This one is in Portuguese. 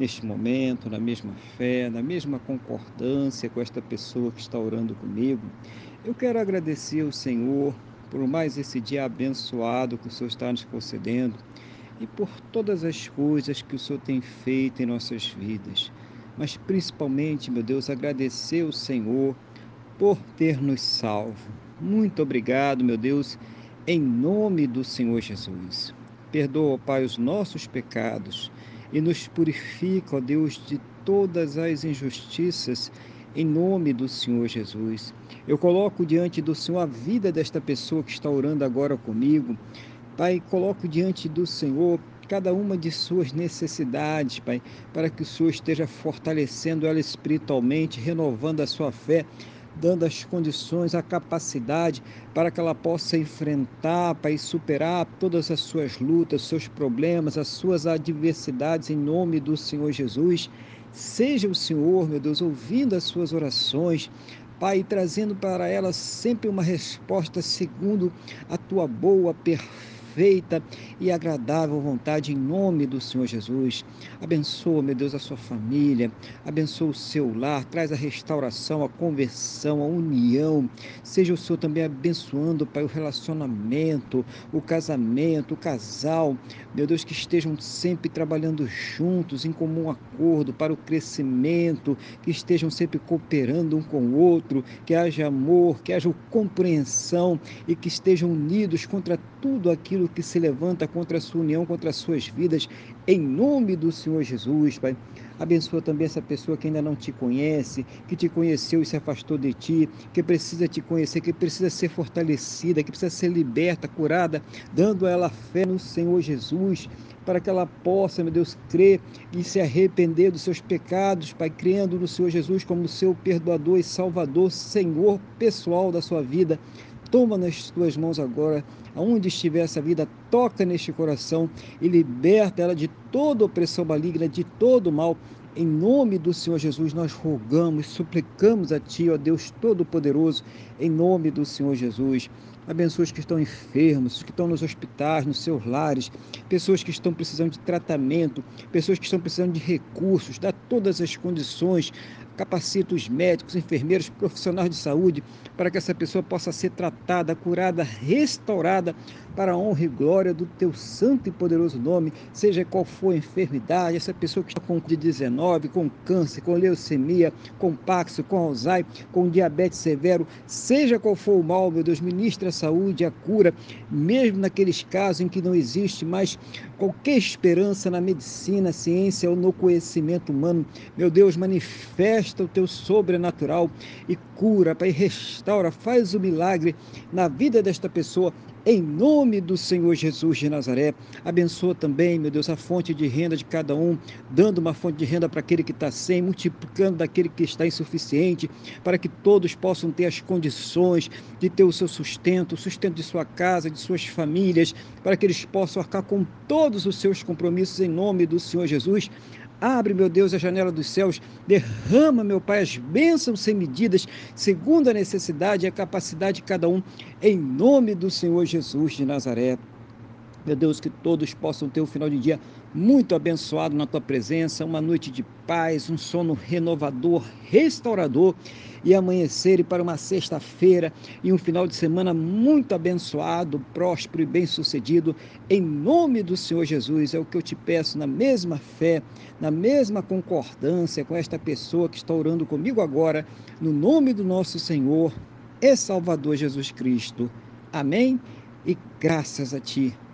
neste momento, na mesma fé, na mesma concordância com esta pessoa que está orando comigo. Eu quero agradecer ao Senhor por mais esse dia abençoado que o Senhor está nos concedendo e por todas as coisas que o Senhor tem feito em nossas vidas. Mas principalmente, meu Deus, agradecer ao Senhor por ter nos salvo. Muito obrigado, meu Deus, em nome do Senhor Jesus. Perdoa, Pai, os nossos pecados e nos purifica, ó Deus, de todas as injustiças, em nome do Senhor Jesus. Eu coloco diante do Senhor a vida desta pessoa que está orando agora comigo. Pai, coloco diante do Senhor cada uma de suas necessidades, Pai, para que o Senhor esteja fortalecendo ela espiritualmente, renovando a sua fé dando as condições, a capacidade para que ela possa enfrentar, para superar todas as suas lutas, seus problemas, as suas adversidades em nome do Senhor Jesus. Seja o Senhor, meu Deus, ouvindo as suas orações, Pai, trazendo para ela sempre uma resposta segundo a tua boa, perfeita perfeita e agradável vontade em nome do Senhor Jesus. Abençoa, meu Deus, a sua família, abençoa o seu lar, traz a restauração, a conversão, a união. Seja o Senhor também abençoando, Pai, o relacionamento, o casamento, o casal. Meu Deus, que estejam sempre trabalhando juntos, em comum acordo, para o crescimento, que estejam sempre cooperando um com o outro, que haja amor, que haja compreensão e que estejam unidos contra tudo aquilo que se levanta contra a sua união, contra as suas vidas, em nome do Senhor Jesus, Pai. Abençoa também essa pessoa que ainda não te conhece, que te conheceu e se afastou de ti, que precisa te conhecer, que precisa ser fortalecida, que precisa ser liberta, curada, dando a ela fé no Senhor Jesus, para que ela possa, meu Deus, crer e se arrepender dos seus pecados, Pai, crendo no Senhor Jesus como seu perdoador e salvador, Senhor pessoal da sua vida. Toma nas tuas mãos agora, aonde estiver essa vida, toca neste coração e liberta ela de toda opressão maligna, de todo mal. Em nome do Senhor Jesus, nós rogamos, suplicamos a Ti, ó Deus Todo-Poderoso, em nome do Senhor Jesus. Abençoa os que estão enfermos, os que estão nos hospitais, nos seus lares, pessoas que estão precisando de tratamento, pessoas que estão precisando de recursos, dá todas as condições capacita os médicos, enfermeiros, profissionais de saúde, para que essa pessoa possa ser tratada, curada, restaurada para a honra e glória do teu santo e poderoso nome, seja qual for a enfermidade, essa pessoa que está com Covid-19, com câncer, com leucemia, com Paxo, com Alzheimer, com diabetes severo, seja qual for o mal, meu Deus, ministra a saúde, a cura, mesmo naqueles casos em que não existe mais qualquer esperança na medicina, ciência ou no conhecimento humano, meu Deus, manifesta o teu sobrenatural e cura, Pai, restaura, faz o milagre na vida desta pessoa, em nome do Senhor Jesus de Nazaré. Abençoa também, meu Deus, a fonte de renda de cada um, dando uma fonte de renda para aquele que está sem, multiplicando daquele que está insuficiente, para que todos possam ter as condições de ter o seu sustento, o sustento de sua casa, de suas famílias, para que eles possam arcar com todos os seus compromissos em nome do Senhor Jesus. Abre, meu Deus, a janela dos céus, derrama, meu Pai, as bênçãos sem medidas, segundo a necessidade e a capacidade de cada um, em nome do Senhor Jesus de Nazaré. Meu Deus, que todos possam ter um final de dia muito abençoado na tua presença, uma noite de paz, um sono renovador, restaurador e amanhecer para uma sexta-feira e um final de semana muito abençoado, próspero e bem-sucedido. Em nome do Senhor Jesus, é o que eu te peço na mesma fé, na mesma concordância com esta pessoa que está orando comigo agora, no nome do nosso Senhor e Salvador Jesus Cristo. Amém? E graças a ti